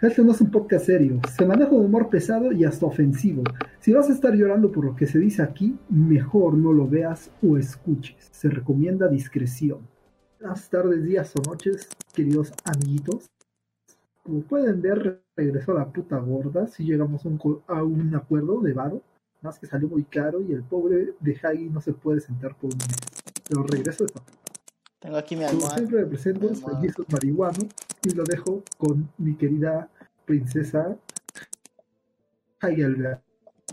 Este no es un podcast serio, se maneja un humor pesado y hasta ofensivo. Si vas a estar llorando por lo que se dice aquí, mejor no lo veas o escuches. Se recomienda discreción. Buenas tardes, días o noches, queridos amiguitos. Como pueden ver, regresó a la puta gorda. Si llegamos a un, acuerdo de varo, más que salió muy caro y el pobre de Hagi no se puede sentar por un mes. Pero regreso de Tengo aquí mi Como almohada. siempre me presento, soy. Jesus Marihuano y lo dejo con mi querida princesa.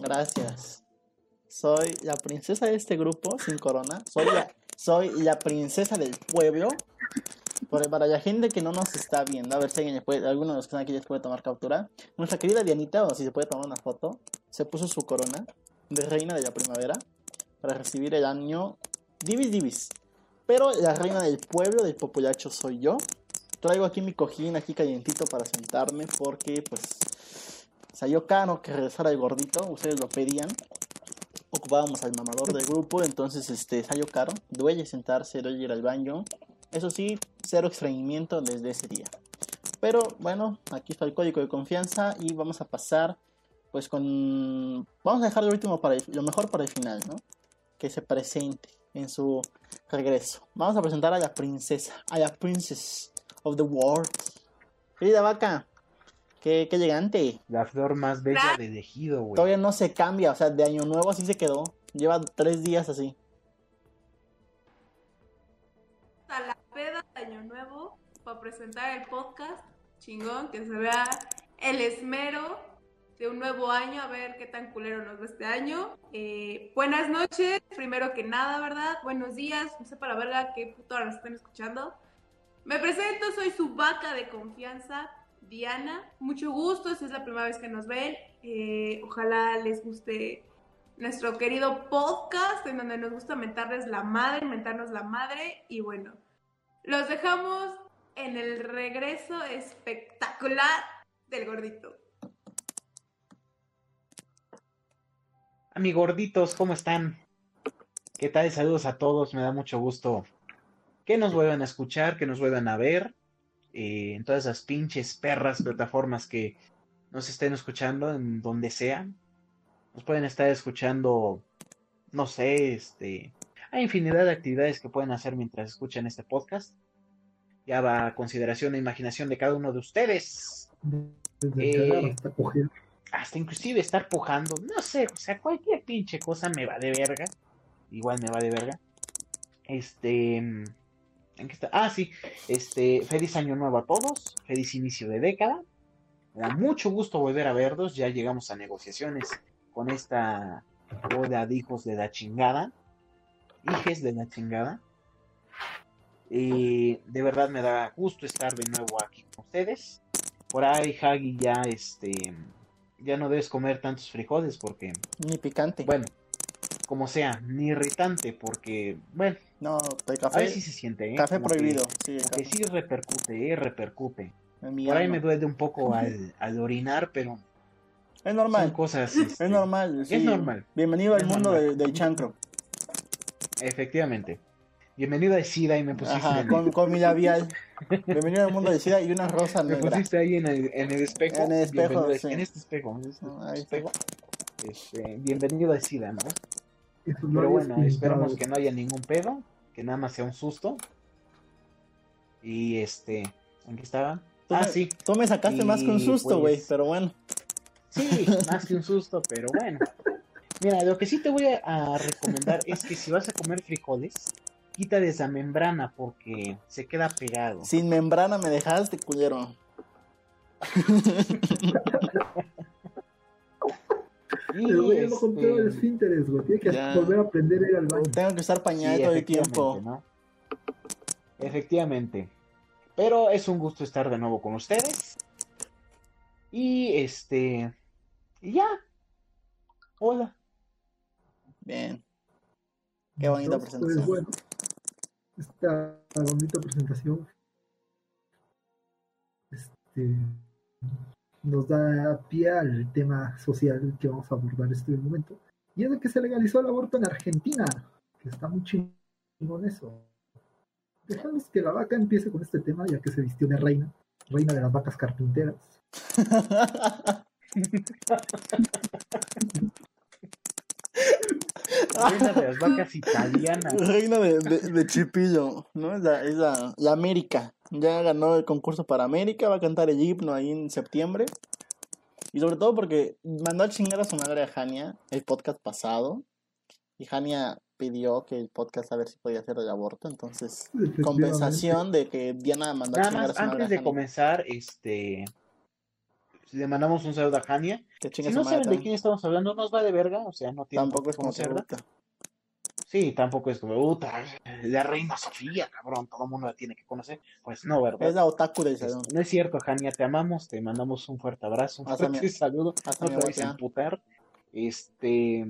Gracias. Soy la princesa de este grupo sin corona. Soy la, soy la princesa del pueblo. Por- para la gente que no nos está viendo, a ver si alguien puede, alguno de los que están aquí les puede tomar captura. Nuestra querida Dianita, o si se puede tomar una foto, se puso su corona de reina de la primavera para recibir el año Divis Divis. Pero la reina del pueblo, del populacho, soy yo. Traigo aquí mi cojín, aquí calientito para sentarme porque, pues, salió caro que regresara el gordito. Ustedes lo pedían. Ocupábamos al mamador del grupo, entonces, este, salió caro. Duele sentarse, duele ir al baño. Eso sí, cero extrañimiento desde ese día. Pero bueno, aquí está el código de confianza y vamos a pasar pues con... Vamos a dejar lo último para el- lo mejor para el final, ¿no? Que se presente en su regreso. Vamos a presentar a la princesa, a la princess of the world. Querida vaca, qué, qué elegante. La flor más bella del ejido, güey. Todavía no se cambia, o sea, de año nuevo así se quedó. Lleva tres días así. a la peda de Año Nuevo para presentar el podcast chingón, que se vea el esmero de un nuevo año, a ver qué tan culero nos va este año. Eh, buenas noches, primero que nada, ¿verdad? Buenos días, no sé para verla qué puto hora nos están escuchando. Me presento, soy su vaca de confianza, Diana. Mucho gusto, esta es la primera vez que nos ven. Eh, ojalá les guste nuestro querido podcast en donde nos gusta mentarles la madre, mentarnos la madre y bueno, los dejamos en el regreso espectacular del gordito. Ami gorditos, ¿cómo están? ¿Qué tal? Saludos a todos, me da mucho gusto que nos vuelvan a escuchar, que nos vuelvan a ver eh, en todas esas pinches perras plataformas que nos estén escuchando, en donde sea. Nos pueden estar escuchando, no sé, este... Hay infinidad de actividades que pueden hacer mientras escuchan este podcast. Ya va a consideración e imaginación de cada uno de ustedes. Desde Eh, hasta inclusive estar pujando, no sé, o sea, cualquier pinche cosa me va de verga. Igual me va de verga. Este. Ah, sí. Este. Feliz año nuevo a todos. Feliz inicio de década. Me da mucho gusto volver a verlos. Ya llegamos a negociaciones con esta boda de hijos de la chingada. Hijes de la chingada. Y de verdad me da gusto estar de nuevo aquí con ustedes. Por ahí, Hagi, ya este. Ya no debes comer tantos frijoles porque, Ni picante. bueno, como sea, ni irritante porque, bueno, No, el a café. ver si se siente, ¿eh? Café Como que- prohibido. Sí, el como que café. sí repercute, ¿eh? Repercute. Mi Por ahí me duele un poco al, al orinar, pero Es son normal. cosas. este, Es normal. sí. normal. Bienvenido al Es mundo normal. de- del chancro. Efectivamente. Bienvenido a SIDA y me pusiste, Ajá, con, con mi labial. Bienvenido al mundo del SIDA y una rosa me negra. pusiste ahí en el, en el espejo. En el espejo, sí. En este espejo. en este espejo. Este, bienvenido a SIDA, ¿no? Pero bueno, esperamos que no haya ningún pedo, que nada más sea un susto. Y este, ¿en qué estaba? Tú Ah, me- sí, Tú me sacaste más que un susto, güey, pues, pero bueno. sí, más que un susto, pero bueno. Mira, lo que sí te voy a, a recomendar es que si vas a comer frijoles, quítale esa membrana porque se queda pegado. Sin membrana me dejaste, culero. Y, Pero güey, el este, esfínteres, güey. Tiene que Ya. volver a aprender a ir al baño. Tengo que estar sí, pañado todo el tiempo. ¿no? Efectivamente. Pero es un gusto estar de nuevo con ustedes. Y este. Y ya. Hola. Bien. Qué bonita Entonces, presentación. Pues bueno, esta bonita presentación este, nos da pie al tema social que vamos a abordar este momento. Y es de que se legalizó el aborto en Argentina, que está muy chingón eso. Dejamos que la vaca empiece con este tema, ya que se vistió de reina. reina de las vacas carpinteras. Reina de las vacas italianas. Reina de, de, de Chipillo, ¿no? Es, la, es la, la América. Ya ganó el concurso para América, va a cantar el himno ahí en septiembre. Y sobre todo porque mandó a chingar a su madre a Jania el podcast pasado. Y Jania pidió que el podcast a ver si podía hacer el aborto. Entonces, compensación de que Diana mandó a Nada chingar a su madre antes a de Jania. comenzar, este. Le mandamos un saludo a Jania. Que Si no saben de quién estamos hablando, nos va de verga. O sea, no tiene Tampoco es como cerda. Sí, tampoco es como, puta, la reina Sofía, cabrón, todo el mundo la tiene que conocer. Pues no, ¿verdad? Es la otaku del salón. No es cierto, Jania, te amamos, te mandamos un fuerte abrazo, un Hasta fuerte mi- saludo, hasta no te vayas a emputar. Este,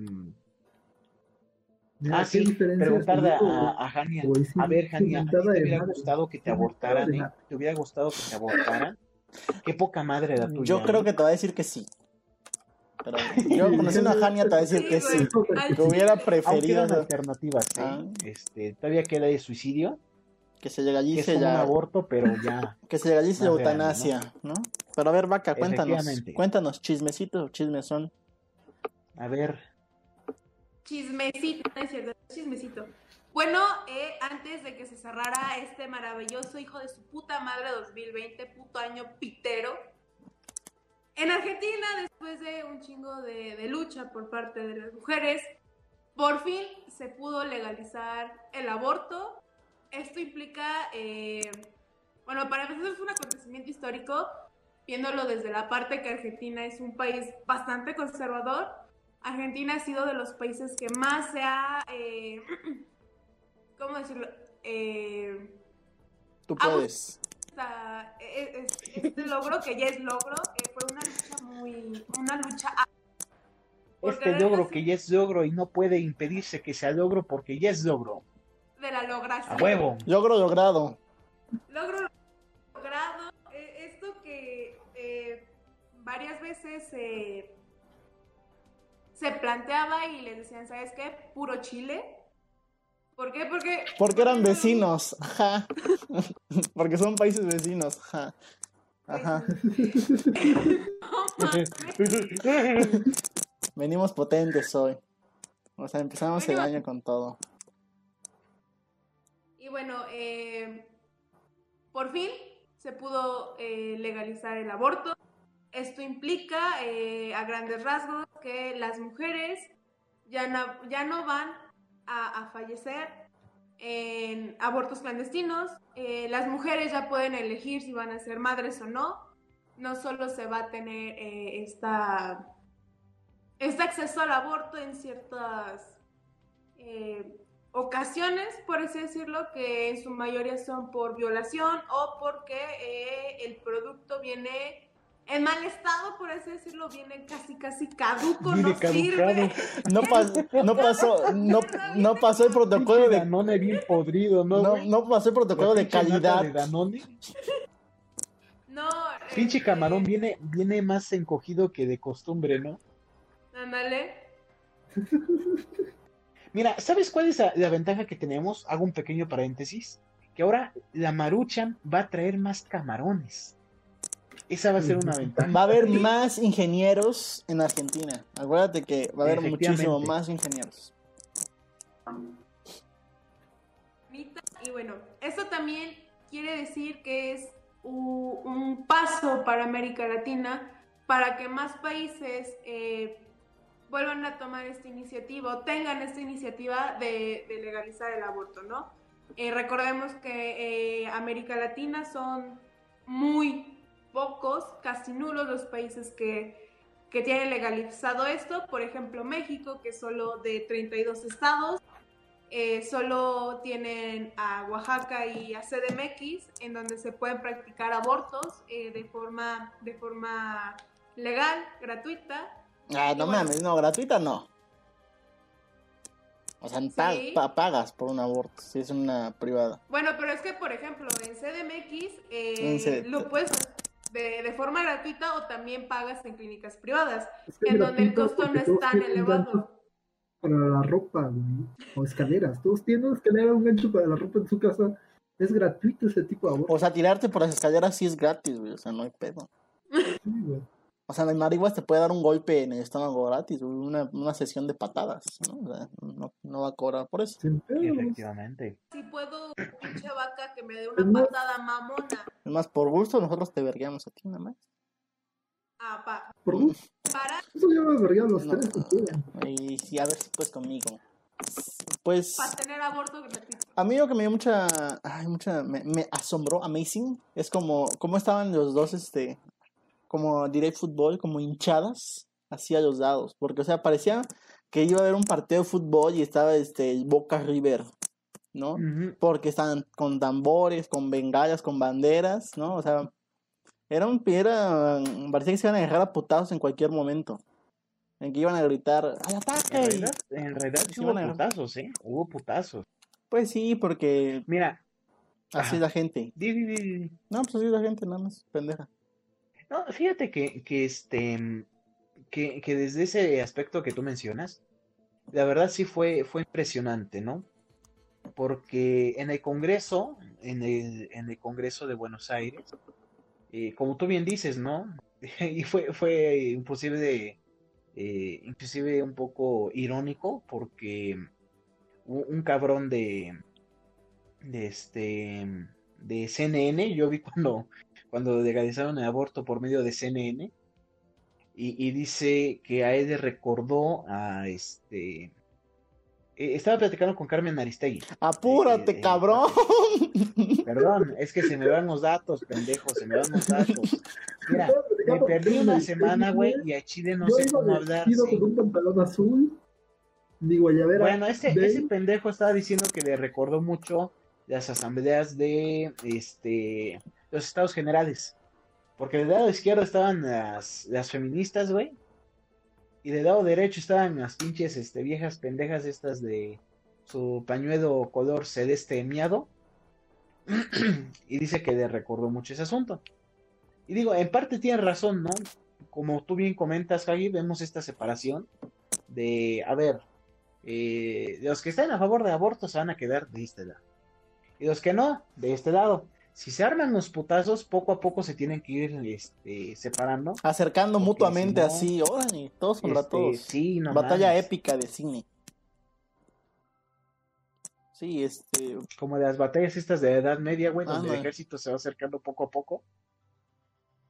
ah, sí, preguntarle a, a sí, a ver, sí, Jania, ¿a ti mentada te hubiera gustado que te abortaran, eh? ¿Te hubiera gustado que te abortaran? Qué poca madre la tuya. Yo creo que te va a decir que sí. Pero yo conociendo a Jania te va a decir Sí, que sí. Que hubiera preferido alternativas, ¿eh? Ah. Este, todavía queda de suicidio, que se que es legalice como un ya. aborto, pero ya. Que se legalice la grande, eutanasia, ¿no? Pero a ver, vaca, cuéntanos. Cuéntanos, chismecitos o chismesón. A ver, Chismecito, no es cierto, chismecito. Bueno, eh, antes de que se cerrara este maravilloso hijo de su puta madre 2020, puto año pitero, en Argentina, después de un chingo de, lucha por parte de las mujeres, por fin se pudo legalizar el aborto. Esto implica, eh, bueno, para empezar es un acontecimiento histórico, viéndolo desde la parte que Argentina es un país bastante conservador. Argentina ha sido de los países que más se ha, eh, ¿cómo decirlo? Eh, Tú Ah, puedes. esta- e- este logro, que ya es logro, eh, fue una lucha muy, una lucha este logro que ya es logro y no puede impedirse que sea logro porque ya es logro. de la logración. A huevo. Logro logrado. Logro logrado, eh, esto que eh, varias veces se se planteaba y les decían, ¿sabes qué? Puro Chile. ¿Por qué? Porque... Porque eran vecinos. Ajá. Porque son países vecinos. Ajá. Ajá. Venimos potentes hoy. O sea, empezamos el año con todo. Y bueno, eh, por fin se pudo eh, legalizar el aborto. Esto implica, eh, a grandes rasgos, que las mujeres ya no, ya no van a, fallecer en abortos clandestinos. Eh, las mujeres ya pueden elegir si van a ser madres o no. No solo se va a tener eh, esta, este acceso al aborto en ciertas eh, ocasiones, por así decirlo, que en su mayoría son por violación o porque el producto viene en mal estado, por así decirlo, viene casi casi caduco, Viene no sirve. No, pas- no pasó, no, no pasó el protocolo de, Danone bien podrido, ¿no? no, no pasó el protocolo de calidad. de Danone. No, Pinche este, camarón viene, viene más encogido que de costumbre, ¿no? Ándale. Mira, ¿sabes cuál es la, la ventaja que tenemos? Hago un pequeño paréntesis. Que ahora la Maruchan va a traer más camarones. Esa va a ser una ventaja. Va a haber más ingenieros en Argentina. Acuérdate que va a haber muchísimo más ingenieros. Y bueno, esto también quiere decir que es un paso para América Latina para que más países eh, vuelvan a tomar esta iniciativa o tengan esta iniciativa de, de legalizar el aborto, ¿no? Eh, recordemos que eh, América Latina son muy pocos, casi nulos los países que, que tienen legalizado esto. Por ejemplo, México, que es solo de 32 estados, eh, solo tienen a Oaxaca y a CDMX, en donde se pueden practicar abortos eh, de, forma, de forma legal, gratuita. Ah, no bueno. mames, no, gratuita no. O sea, Sí. pagas por un aborto, si es una privada. Bueno, pero es que, por ejemplo, en CDMX eh, En lo puedes de, de forma gratuita o también pagas en clínicas privadas, Es que en donde el costo no es tan elevado. Para la ropa, güey. O escaleras. Todos tienen escalera, un gancho para la ropa en su casa. Es gratuito ese tipo de aborto. O sea, tirarte por las escaleras sí es gratis, güey. O sea, no hay pedo. Sí, güey. O sea, el marihuas te puede dar un golpe en el estómago gratis, una, una sesión de patadas, ¿no? O sea, no, no va a cobrar por eso. Efectivamente. Si puedo, pinche vaca que me dé Pues una no. patada mamona. Es más, por gusto nosotros te vergueamos a ti nada más. Ah, pa, Por gusto. para, Eso yo me vergué a los No. tres que. Y sí, a ver si puedes conmigo. Pues para tener aborto gratuito. a mí lo que me dio mucha, ay, mucha, me, me asombró, amazing, es como, cómo estaban los dos, este, como direct fútbol, como hinchadas hacia los dados, porque, o sea, parecía que iba a haber un partido de fútbol y estaba, este, el Boca River, ¿no? Porque estaban con tambores, con bengalas, con banderas, ¿no? O sea, era un era, parecía que se iban a dejar a putados en cualquier momento. En que iban a gritar, ¡al En ataque! realidad, en realidad sí hubo bueno. putazos, ¿eh? Hubo putazos. Pues sí, porque Mira, así Ajá. es la gente. di, di, di, di. No, pues así es la gente, nada más, pendeja. No, fíjate que, que este que, que desde ese aspecto que tú mencionas, la verdad sí fue, fue impresionante, ¿no? Porque en el Congreso, en el, en el Congreso de Buenos Aires, eh, como tú bien dices, ¿no? y fue, fue imposible, eh, inclusive un poco irónico, porque un, un cabrón de, de este, de CNN, yo vi cuando, cuando legalizaron el aborto por medio de CNN, y, y dice que a él le recordó a este. eh, estaba platicando con Carmen Aristegui. ¡Apúrate, Eh, eh, cabrón! Perdón, es que se me van los datos, pendejo, se me van los datos. Mira, me perdí una semana, güey, y a Chile no Yo sé cómo hablar. con un pantalón azul, ni guayabera. Bueno, ese, ese pendejo estaba diciendo que le recordó mucho las asambleas de este los estados generales. Porque del lado izquierdo estaban las, las feministas, güey. Y del lado derecho estaban las pinches este, viejas pendejas estas de su pañuelo color celeste miado. y dice que le recordó mucho ese asunto. Y digo, en parte tiene razón, ¿no? Como tú bien comentas, Javi, vemos esta separación de, a ver, eh, los que están a favor de aborto se van a quedar de este. Y los que no, de este lado. Si se arman los putazos, poco a poco se tienen que ir este, separando. Acercando Porque mutuamente si no, así, órale, todos contra Este, todos. sí, no Batalla mames. épica de cine. Sí, este. Como las batallas estas de la Edad Media, güey, donde el ejército se va acercando poco a poco.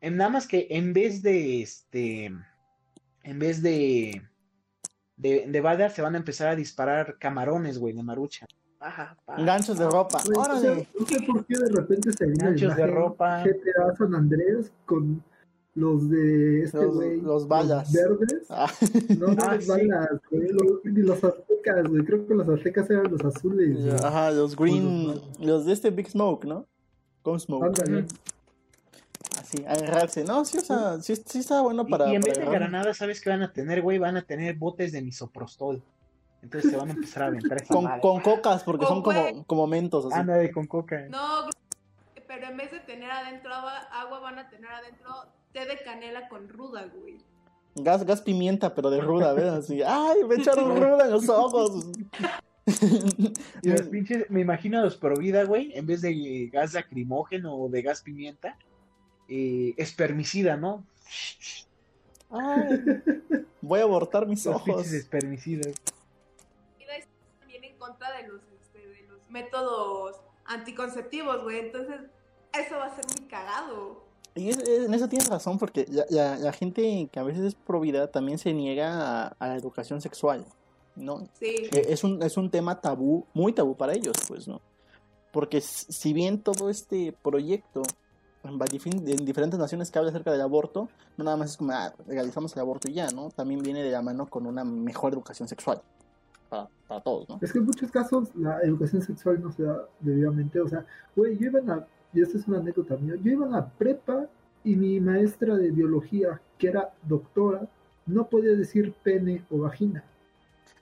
En nada más que en vez de este. En vez de. De, de balas se van a empezar a disparar camarones, güey, de marucha. Paja. Ganchos de ropa. No sé por qué de repente se vino Ganchos de ropa. GTA San Andrés con los de este Los- güey. los balas. verdes. Ah, No, no, Ah, los sí. balas, güey. Los, ni los aztecas, güey. Creo que los aztecas eran los azules. Ajá, los green. Los- Los de este Big Smoke, ¿no? Con Smoke. Ándale. Así, agarrarse. No, sí, o sea, sí, sí está bueno para. y, en para vez de granadas, ¿sabes qué van a tener, güey? Van a tener botes de misoprostol. Entonces se van a empezar a aventar esa Con, madre. con cocas, porque son Con como, como mentos. Así. Ándale con coca. No, pero en vez de tener adentro agua, agua van a tener adentro té de canela con ruda, güey. Gas, gas pimienta, pero de ruda, ¿ves? Así. ¡Ay! Me echaron ruda en los ojos. Y los pinches, me imagino a los pro vida, güey, en vez de gas lacrimógeno o de gas pimienta, eh, espermicida, ¿no? Ay, voy a abortar mis Los ojos. pinches espermicidas. Contra de los, este, de los métodos anticonceptivos, güey. Entonces, eso va a ser muy cagado. Y es- es- en eso tienes razón, porque la, la- la gente que a veces es pro vida también se niega a, a la educación sexual, ¿no? Sí. Eh, Es un, es un tema tabú, muy tabú para ellos, pues, ¿no? Porque si bien todo este proyecto en diferentes naciones que habla acerca del aborto, no nada más es como, ah, legalizamos el aborto y ya, ¿no? También viene de la mano con una mejor educación sexual para, para todos, ¿no? Es que en muchos casos la educación sexual no se da debidamente. O sea, güey, yo iba en la. Y esta es una anécdota mía. Yo iba en la prepa y mi maestra de biología, que era doctora, no podía decir pene o vagina.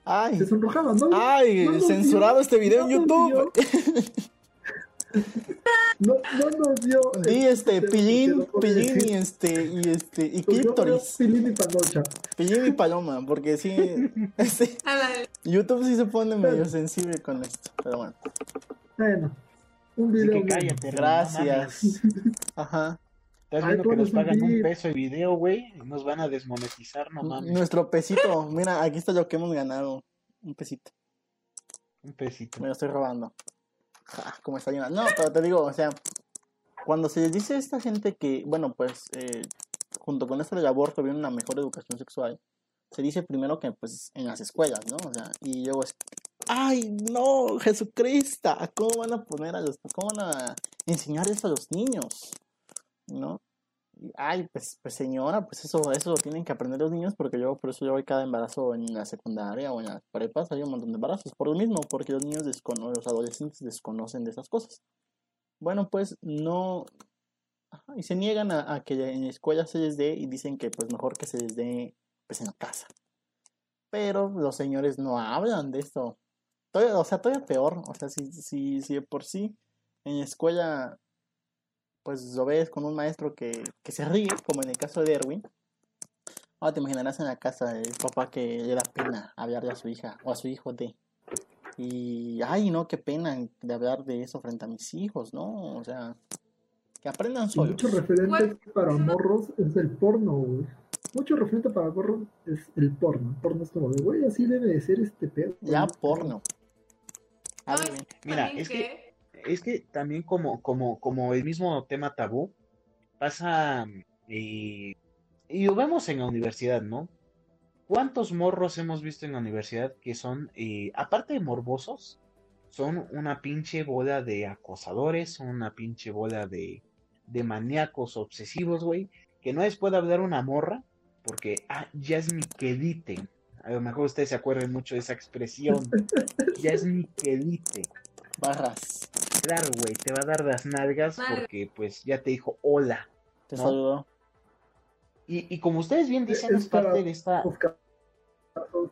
¡Ay! Se sonrojaba, ¿no? ¡Ay! No censurado este video en YouTube. No, no nos dio. Di este, pero pillín, pillín y este, y este, y clítoris. Pilín y panocha. Pillín y paloma, porque sí, este. YouTube sí se pone medio sensible con esto, pero bueno. Bueno, Un Así video. que menos. cállate. Gracias. Ajá. Estás Ay, viendo que nos pagan un peso de video, güey. y Nos van a desmonetizar, no mames. Nuestro pesito. Mira, aquí está lo que hemos ganado. Un pesito. Un pesito. Me lo estoy robando. Ja, como está llena. No, pero te digo, o sea, cuando se les dice a esta gente que, bueno, pues, eh, junto con esto del aborto viene una mejor educación sexual, se dice primero que, pues, en las escuelas, ¿no? O sea, y luego es, ¡ay, no, Jesucristo! ¿Cómo van a poner a los, cómo van a enseñar esto a los niños? ¿No? Ay, pues, pues señora, pues eso, eso lo tienen que aprender los niños porque yo, por eso yo voy cada embarazo en la secundaria o en las prepas, hay un montón de embarazos, por lo mismo, porque los niños desconocen, los adolescentes desconocen de esas cosas. Bueno, pues no, y se niegan a, a que en la escuela se les dé y dicen que pues mejor que se les dé pues en la casa. Pero los señores no hablan de esto. Todavía- o sea, todavía peor, o sea, si, si, si de por sí en la escuela pues lo ves con un maestro que, que se ríe, como en el caso de Erwin. Ahora te imaginarás en la casa del papá que le da pena hablarle a su hija o a su hijo de. Y, ay, no, qué pena de hablar de eso frente a mis hijos, ¿no? O sea, que aprendan solos. mucho referente para morros es el porno, güey. Mucho referente para morros es el porno. El porno es como de, güey, así debe de ser este pedo. Ya porno. Bien. Mira, es que es que también como, como, como el mismo tema tabú, pasa eh, y lo vemos en la universidad, ¿no? ¿Cuántos morros hemos visto en la universidad que son, eh, aparte de morbosos, son una pinche bola de acosadores, son una pinche bola de, de maníacos obsesivos, güey, que no les puede hablar una morra porque, ah, ya es mi quedite. A lo mejor ustedes se acuerdan mucho de esa expresión, ya es mi quedite. Barras. Claro, güey, te va a dar las nalgas porque pues ya te dijo hola. Te. Y, y como ustedes bien dicen, Es es parte de esta...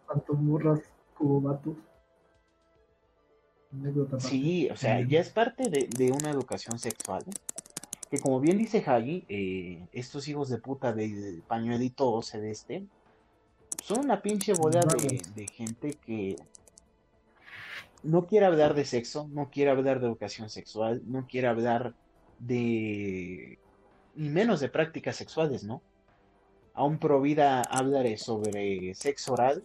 Tanto morras como vatos. Sí, o sea, ya es parte de, de una educación sexual. Que como bien dice Hagi, eh, estos hijos de puta de, de pañuelito celeste son una pinche bola de, de gente que no quiere hablar de sexo, no quiere hablar de educación sexual, no quiere hablar de... ni menos de prácticas sexuales, ¿no? Aún Provida hablaré sobre sexo oral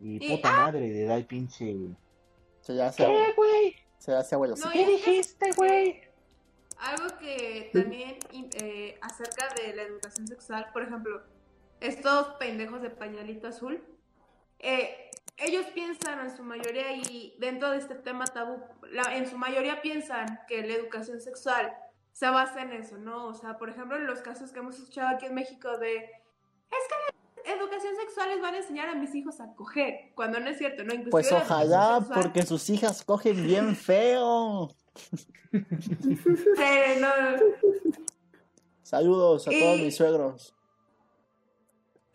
y Y- puta madre le da el pinche... Se hace, ¿Qué, güey? se hace abuelo. No, ¿Qué dijiste, güey? Algo que también eh, acerca de la educación sexual, por ejemplo, estos pendejos de pañalito azul, eh, ellos piensan en su mayoría y dentro de este tema tabú, la- en su mayoría piensan que la educación sexual se basa en eso, ¿no? O sea, por ejemplo, en los casos que hemos escuchado aquí en México de, es que la educación sexual les van a enseñar a mis hijos a coger, cuando no es cierto, ¿no? Inclusive Pues ojalá, sexual- porque sus hijas cogen bien feo. Sí, no, Saludos a todos mis suegros.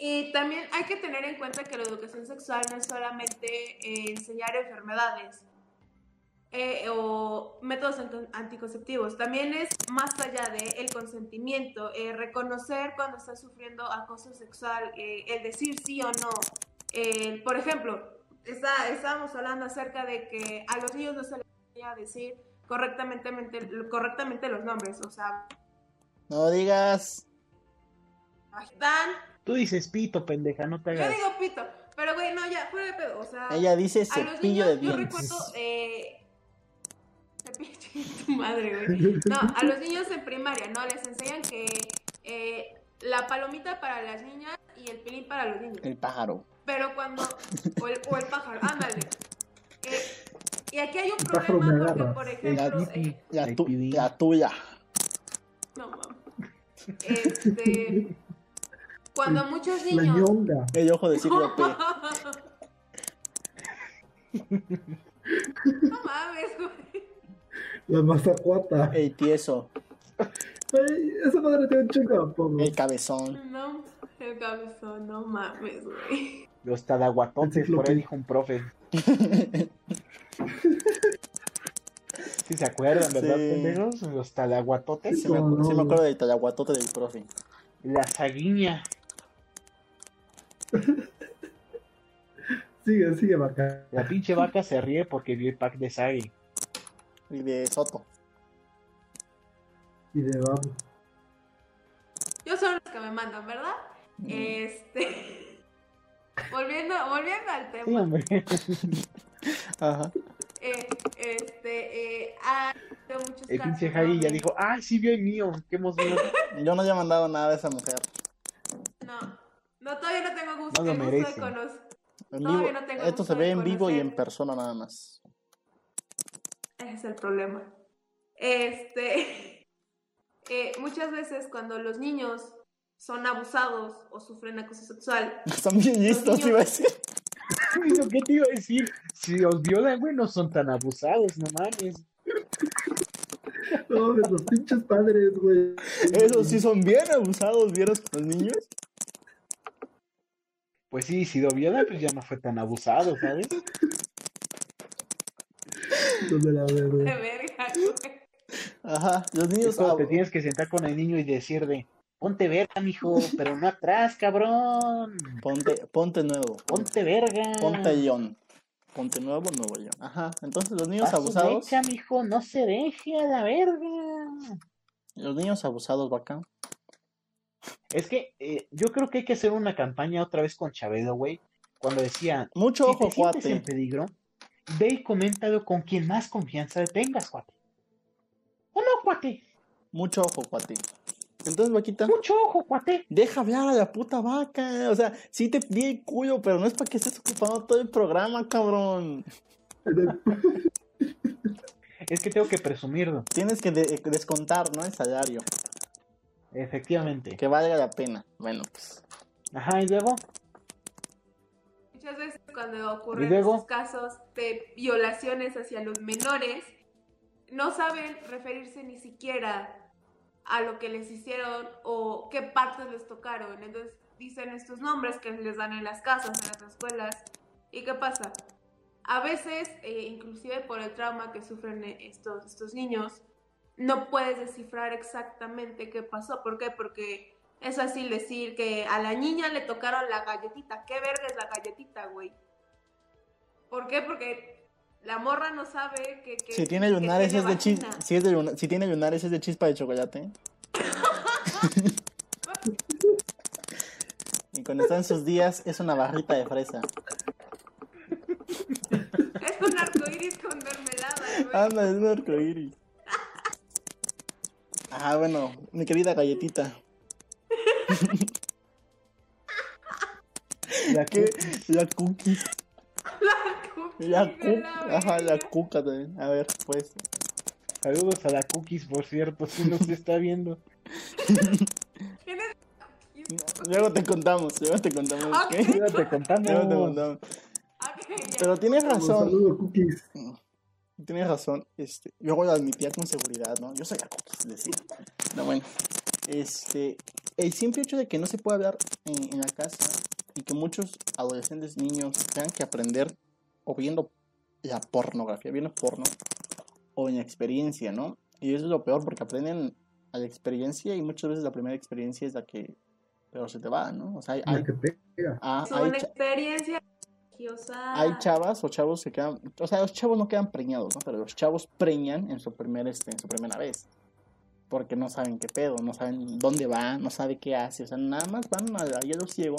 Y también hay que tener en cuenta que la educación sexual no es solamente eh, enseñar enfermedades eh, o métodos anti- anticonceptivos, también es más allá de el consentimiento, eh, reconocer cuando estás sufriendo acoso sexual, eh, el decir sí o no. Por ejemplo, está, estábamos hablando acerca de que a los niños no se les enseña a decir correctamente, correctamente los nombres, o sea, No digas. están Tú dices pito, pendeja, no te Yo hagas. digo pito, pero güey, no, ya, fuera de pedo, o sea. Ella dice a los cepillo niños, de yo dientes. recuerdo, eh. Cepillo de tu madre, güey. No, a los niños en primaria, ¿no? Les enseñan que eh, la palomita para las niñas y el pilín para los niños. El pájaro. Pero cuando. O el, o el pájaro, ándale. Eh, y aquí hay un El problema porque, por La, ejemplo. eh, la tu- la tuya. no mames. Este. Cuando muchos La niños. ñonga. El ojo de cíclope. No mames, güey. La mazacuata. El tieso. Ay, esa madre tiene un chingo. El cabezón. No, el cabezón, no mames, güey. Los tadaguatotes, por ahí dijo un profe. Si se acuerdan, ¿verdad, Sí. pendejos? Los tadaguatotes. Sí me, acu- no. sí me acuerdo del talaguatote del profe. La saguiña. Sigue, sigue, vaca. La pinche vaca se ríe porque vio el pack de Sagi. Y de Soto. Y de babu. Yo son los que me mandan, ¿verdad? Mm. Este. volviendo, volviendo al tema. Ajá. Eh, este, eh, muchos El pinche. Javi ya dijo, ah, sí vio el mío, qué emoción. Yo no he mandado nada a esa mujer. No, no, todavía no tengo gusto, No lo gusto de conocer. Vivo, no tengo esto gusto se ve en vivo y en persona nada más. Ese es el problema. Este, eh, muchas veces cuando los niños son abusados o sufren acoso sexual, Están bien listos, niños- iba a decir. Que te iba a decir, si os violan, güey, no son tan abusados, no mames. No, de los pinches padres, güey. Esos sí son bien abusados, ¿vieron con los niños? Pues sí, si lo violan, pues ya no fue tan abusado, ¿sabes? Los de la de verga. verga, güey. Ajá, los niños. cuando te tienes que sentar con el niño y decirle, ponte verga, mijo, pero no atrás, cabrón. Ponte, ponte nuevo. Ponte verga. Ponte León. Ponte nuevo, nuevo León. Ajá, entonces los niños abusados. mecha, mijo, no se deje a la verga. Los niños abusados, vaca. Es que eh, yo creo que hay que hacer una campaña otra vez con Chabelo, güey. Cuando decía, Mucho si ojo, te sientes en cuate. peligro, ve y coméntalo con quien más confianza tengas, cuate. ¿O no, cuate? Mucho ojo, cuate. Entonces, vaquita. Mucho ojo, cuate. Deja hablar a la puta vaca. O sea, sí te di el cuyo, pero no es para que estés ocupando todo el programa, cabrón. Es que tengo que presumirlo, Tienes que de- descontar, ¿no? El salario. Efectivamente. Que valga la pena. Bueno, pues. Ajá, y luego, Muchas veces cuando ocurren ¿Y luego? esos casos de violaciones hacia los menores, no saben referirse ni siquiera a lo que les hicieron o qué partes les tocaron. Entonces dicen estos nombres que les dan en las casas, en las escuelas. ¿Y qué pasa? A veces, eh, inclusive por el trauma que sufren eh, estos, estos niños, no puedes descifrar exactamente qué pasó. ¿Por qué? Porque es fácil decir que a la niña le tocaron la galletita. ¿Qué verga es la galletita, güey? ¿Por qué? Porque la morra no sabe que... que Si tiene lunares es de chis, vagina. si, es de luna- si tiene lunares es de chispa de chocolate. y cuando está en sus días es una barrita de fresa. Es un arcoíris con mermelada, güey. Anda, es un arcoíris. Ah, bueno, mi querida galletita. la ¿Qué? que La cookie. La cookie La cuca. Ajá, la cuca también. A ver, pues. Saludos a la Cookies, por cierto, si nos está viendo. ¿Quién es cookies? Luego te contamos, luego te contamos. Ok. ¿qué? Te Luego te contamos. Pero tienes razón. saludo, cookies. Tienes razón, este, yo lo admitía con seguridad, ¿no? Yo soy la cookies, decía. No, bueno, este, el simple hecho de que no se pueda hablar en, en la casa y que muchos adolescentes, niños, tengan que aprender o viendo la pornografía, viendo porno, o en experiencia, ¿no? Y eso es lo peor porque aprenden a la experiencia y muchas veces la primera experiencia es la que peor se te va, ¿no? O sea, hay, La hay, que pega. ah, Es hay una experiencia religiosa. hay chavas o chavos que quedan, o sea, los chavos no quedan preñados, ¿no? Pero los chavos preñan en su primer, este, en su primera vez. Porque no saben qué pedo, no saben dónde va, no saben qué hace, o sea, nada más van a hielo ciego,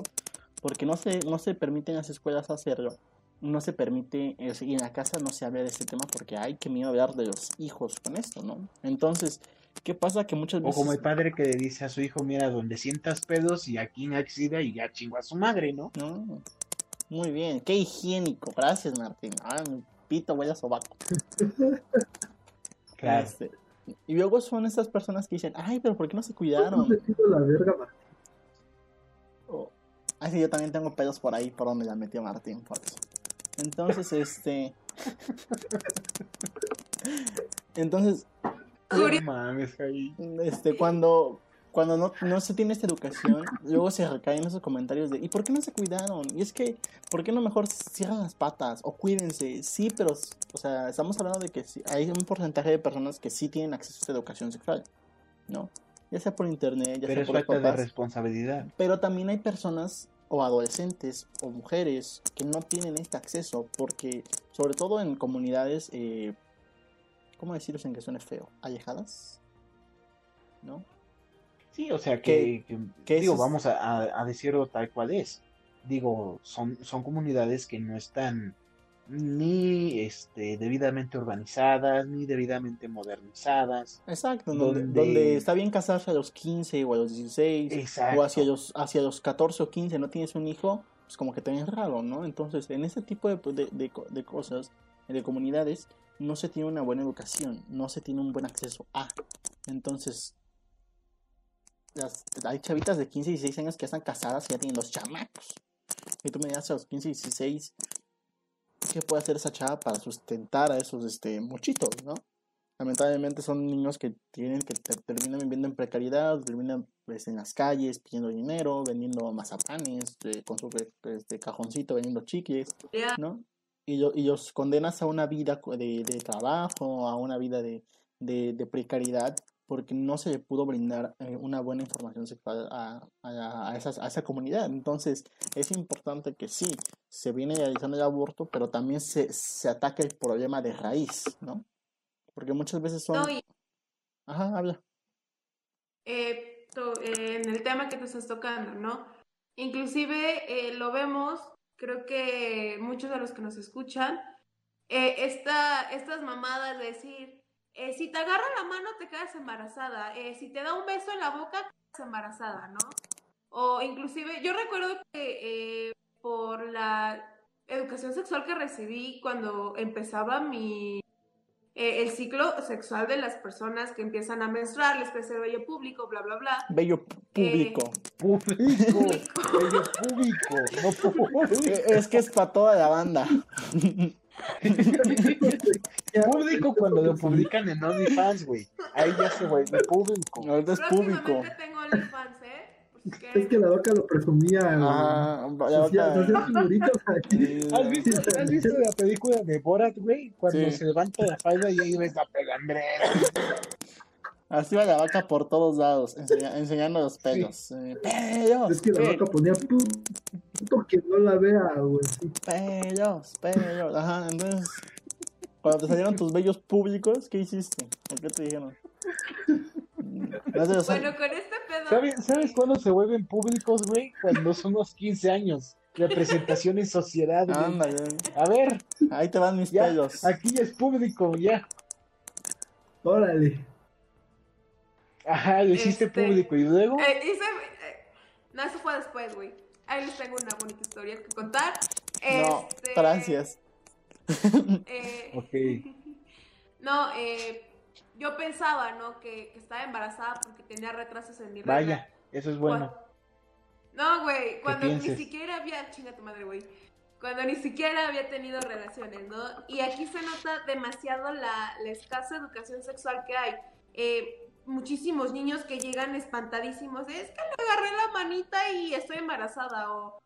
porque no se, no se permite en las escuelas hacerlo, no se permite, eh, y en la casa no se habla de este tema porque hay que miedo hablar de los hijos con esto, ¿no? Entonces, ¿qué pasa? Que muchas O veces... como el padre que le dice a su hijo, mira, donde sientas pedos y aquí no exida y ya chingó a su madre, ¿no? No, muy bien, qué higiénico, gracias Martín. Ah, mi pito huele a sobaco. Claro. Este, y luego son estas personas que dicen, ay, pero ¿por qué no se ¿Cómo cuidaron? la verga, Martín? O, ay, sí, yo también tengo pelos por ahí, por donde la metió Martín, por eso. Entonces, este... Entonces, No mames, Javi. este, cuando, cuando no, no se tiene esta educación, luego se recaen esos comentarios de, ¿y por qué no se cuidaron? Y es que, ¿por qué no mejor cierran las patas o cuídense? Sí, pero, o sea, estamos hablando de que hay un porcentaje de personas que sí tienen acceso a esta educación sexual, ¿no? Ya sea por internet, ya Pero sea es por los falta de papás. responsabilidad. Pero también hay personas o adolescentes o mujeres que no tienen este acceso porque, sobre todo en comunidades, eh, ¿cómo decirlo sin que suene feo? ¿Alejadas? ¿no? Sí, o sea que, Que- digo, es- vamos a, decirlo tal cual es. Digo, son, son comunidades que no están ni este, debidamente urbanizadas, ni debidamente modernizadas. Exacto, donde, Donde- está bien casarse a los 15 o a los 16 Exacto. o hacia los, hacia los 14 o 15 no tienes un hijo, pues como que te ves raro, ¿no? Entonces, en ese tipo de, de, de de cosas, de comunidades, no se tiene una buena educación, no se tiene un buen acceso a. Entonces, las, hay chavitas de 15 y 16 años que están casadas y ya tienen los chamacos. Y tú me dirás a los 15 y 16, ¿qué puede hacer esa chava para sustentar a esos este, muchitos, ¿no? Lamentablemente son niños que tienen que ter- terminan viviendo en precariedad, terminan pues, en las calles pidiendo dinero, vendiendo mazapanes, eh, con su este, cajoncito vendiendo chicles, Ya. ¿no? Y, lo- y los condenas a una vida de, de trabajo, a una vida de, de, de precariedad, porque no se le pudo brindar eh, una buena información sexual a, a, a esas- a esa comunidad. Entonces, es importante que sí, se viene realizando el aborto, pero también se, se ataca el problema de raíz, ¿no? Porque muchas veces son... No, y Ajá, habla. eh, to- eh, en el tema que te estás tocando, ¿no? Inclusive eh, lo vemos, creo que muchos de los que nos escuchan, esta, estas mamadas de decir, eh, si te agarra la mano te quedas embarazada, eh, si te da un beso en la boca te quedas embarazada, ¿no? O inclusive, yo recuerdo que eh, por la educación sexual que recibí cuando empezaba mi eh, el ciclo sexual de las personas que empiezan a menstruar, les crece el vello público, bla, bla, bla. Bello público. Público, bello público, no es que es para toda la banda. Público cuando lo publican en OnlyFans, güey. Ahí ya se vuelve público. Ahorita es público. Tengo OnlyFans, ¿eh? Si Es que la vaca lo presumía. Ajá, la eh, ¿Has visto, ¿Has visto la película de Borat, güey? Cuando Sí. se levanta la falda y ahí ves la pelambrera. Así va la vaca por todos lados, enseña- enseñando los pelos. Eh, pelos, Es que la pe- vaca ponía pu- puto que no la vea, güey. sí. pelos, pelos. Ajá, entonces, cuando te salieron tus bellos públicos, ¿qué hiciste? ¿Por qué te dijeron? Sea, Bueno, con este pedo. ¿Sabes, ¿Sabes cuándo se vuelven públicos, güey? Cuando son los 15 años. La presentación en sociedad, güey. ándale, A ver, ahí te van mis ya, pelos. aquí ya es público, ya. Órale. Ajá, lo hiciste Este- público. Y luego, Eh, hice, eh, no, eso fue después, güey. Ahí les tengo una bonita historia que contar. No, Este, gracias. eh, ok. No, eh, yo pensaba, ¿no? Que, que estaba embarazada porque tenía retrasos en mi regla. Vaya, eso es bueno. Cuando- No, güey, cuando ni siquiera había, chinga tu madre, güey. Cuando ni siquiera había tenido relaciones, ¿no? Y aquí se nota demasiado la, la escasa educación sexual que hay. Eh, muchísimos niños que llegan espantadísimos es que le agarré la manita y estoy embarazada. O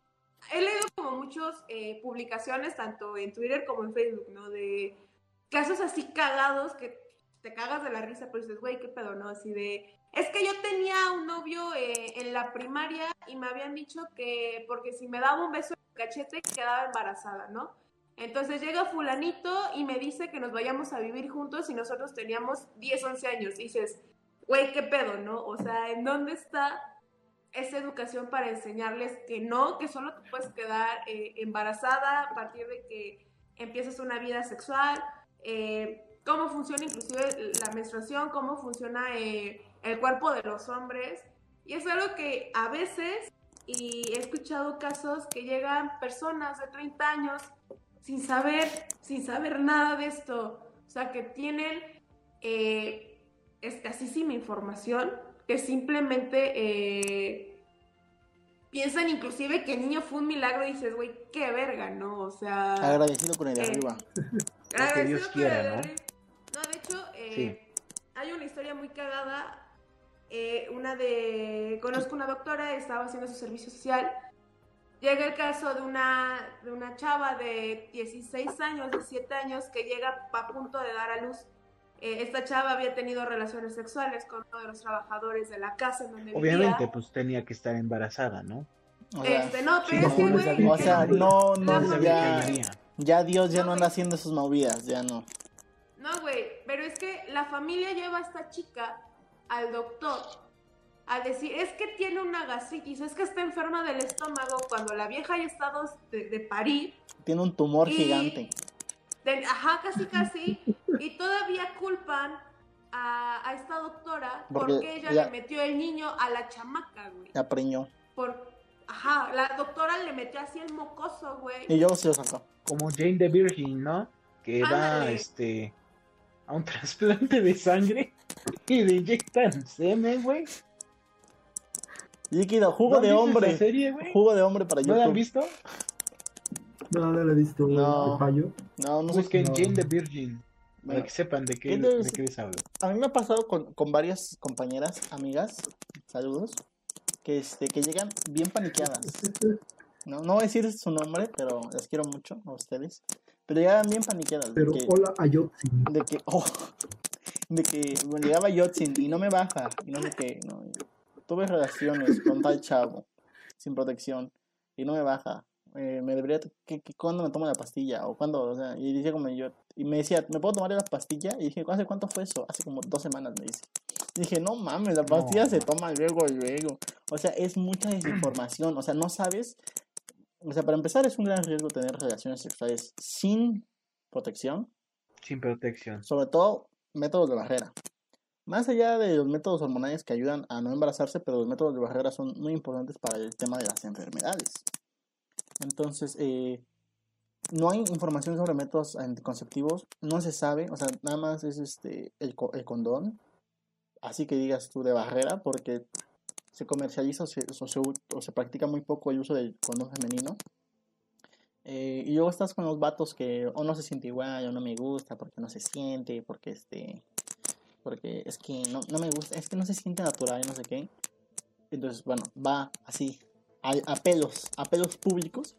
he leído como muchas publicaciones, tanto en Twitter como en Facebook, ¿no? De casos así cagados que te cagas de la risa, pero dices, güey, qué pedo, ¿no? Así de, es que yo tenía un novio eh, en la primaria y me habían dicho que porque si me daba un beso en el cachete quedaba embarazada, ¿no? Entonces llega fulanito y me dice que nos vayamos a vivir juntos y nosotros teníamos 10, 11 años. Dices, güey, qué pedo, ¿no? O sea, ¿en dónde está esa educación para enseñarles que no, que solo te puedes quedar eh, embarazada a partir de que empiezas una vida sexual? Eh, cómo funciona inclusive la menstruación, cómo funciona eh, el cuerpo de los hombres. Y es algo que a veces, y he escuchado casos que llegan personas de 30 años sin saber, sin saber nada de esto. O sea, que tienen escasísima información, que simplemente eh, piensan inclusive que el niño fue un milagro y dices, güey, qué verga, ¿no? O sea... Agradecido con el de Eh, arriba. Agradecido Dios quiera, el- ¿no? No, de hecho, eh, Sí. hay una historia muy cagada. eh, una de. Conozco una doctora, estaba haciendo su servicio social. Llega el caso de una, de una chava de 16 años, 17 años, que llega a punto de dar a luz. Eh, esta chava había tenido relaciones sexuales con uno de los trabajadores de la casa en donde Obviamente, vivía. pues tenía que estar embarazada, ¿no? O sea, Este, no, pero es que, no güey. o sea, no, no, ya, ya Dios ya no anda haciendo sus movidas, ya no. No, güey, pero es que la familia lleva a esta chica al doctor a decir, es que tiene una gastritis, es que está enferma del estómago cuando la vieja ya estado de, de parir. Tiene un tumor Y- gigante. De- ajá, casi casi. y todavía culpan a, a esta doctora porque, Porque ella ya- le metió el niño a la chamaca, güey. La preñó. Por, ajá, la doctora le metió así el mocoso, güey. Y yo se lo sacó. Como Jane the Virgin, ¿no? Que va Ándale. este a un trasplante de sangre y le inyectan semen, güey. Líquido, jugo ¿No de hombre. serie? Jugo de hombre para ¿No la han YouTube. visto? No, no lo he visto. No. ¿Te fallo? No, no sé. No. Jane the Virgin. Para Bueno, que sepan de qué, de qué les hablo. A mí me ha pasado con, con varias compañeras, amigas, saludos, que, este, que llegan bien paniqueadas. No, no voy a decir su nombre, pero las quiero mucho a ustedes. Pero llegaban bien paniqueadas. de Pero que- hola, Ayotzi. de que, oh, de que bueno, llegaba Yotzin y no me baja, y no sé qué, no, tuve relaciones con tal chavo, sin protección, y no me baja, eh, me debería, ¿qué, qué- cuándo me tomo la pastilla? O cuándo, o sea, y decía como yo, y me decía, ¿me puedo tomar la pastilla? Y dije, ¿hace cuánto fue eso? Hace como dos semanas, me dice. Y dije, no mames, la pastilla No. se toma luego, luego. O sea, es mucha desinformación, o sea, no sabes, o sea, para empezar es un gran riesgo tener relaciones sexuales sin protección, Sin protección. sobre todo métodos de barrera. Más allá de los métodos hormonales que ayudan a no embarazarse, pero los métodos de barrera son muy importantes para el tema de las enfermedades. Entonces, eh, no hay información sobre métodos anticonceptivos, no se sabe, o sea, nada más es este el, el condón, así que digas tú de barrera, porque se comercializa o se, practica muy poco el uso del condón femenino. Eh, y luego estás con los vatos que o no se siente igual, o no me gusta, porque no se siente, porque este, porque es que no, no me gusta, es que no se siente natural, no sé qué. Entonces, bueno, va así, a, a pelos, a pelos públicos.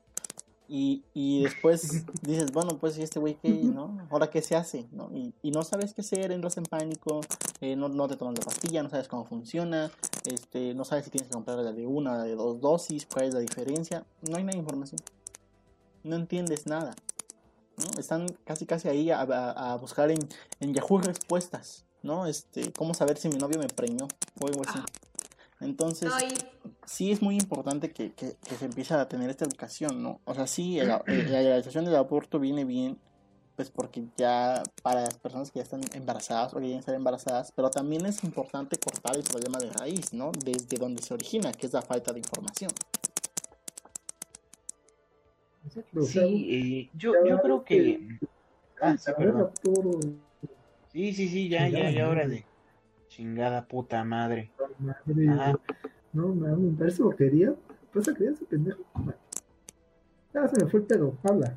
Y, y después dices, bueno, pues ¿y este güey qué, ¿no? ¿Ahora qué se hace? ¿no? Y, y no sabes qué hacer, entras en pánico, eh, no, no te tomas la pastilla, no sabes cómo funciona, este, no sabes si tienes que comprar la de una, la de dos dosis, cuál es la diferencia, no hay nada de información no entiendes nada. ¿no? Están casi casi ahí a, a- a buscar en, en Yahoo respuestas, ¿no? Este, cómo saber si mi novio me preñó o algo así. Entonces, sí es muy importante que, que- que se empiece a tener esta educación, ¿no? O sea, sí, el- el- la legalización del aborto viene bien, pues porque ya para las personas que ya están embarazadas o que quieren estar embarazadas, pero también es importante cortar el problema de raíz, ¿no? Desde donde se origina, que es la falta de información. Sí, eh, yo, yo creo que... Ah, sí, perdón. Sí, sí, sí, ya, ya, ya, madre. órale. Chingada puta madre. madre, Ajá. No, mames, me parece porquería. ¿Pasa que ese pendejo? Ya se me fue el pedo, habla.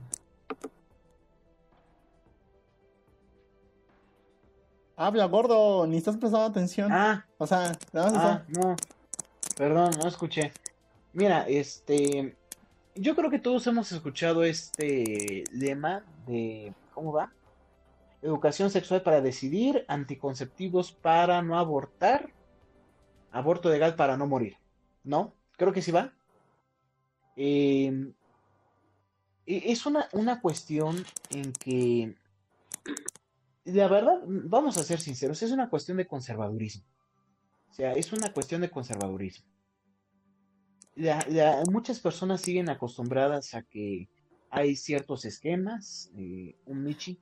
Habla, gordo, ni estás prestando atención. Ah, O sea, nada más ah, no. Perdón, no escuché. Mira, este... Yo creo que todos hemos escuchado este lema de... ¿Cómo va? Educación sexual para decidir, anticonceptivos para no abortar, aborto legal para no morir. ¿No? Creo que sí va. Eh, e- es una, una cuestión en que, la verdad, vamos a ser sinceros, es una cuestión de conservadurismo. O sea, es una cuestión de conservadurismo. Muchas personas siguen acostumbradas a que hay ciertos esquemas, eh, un Michi,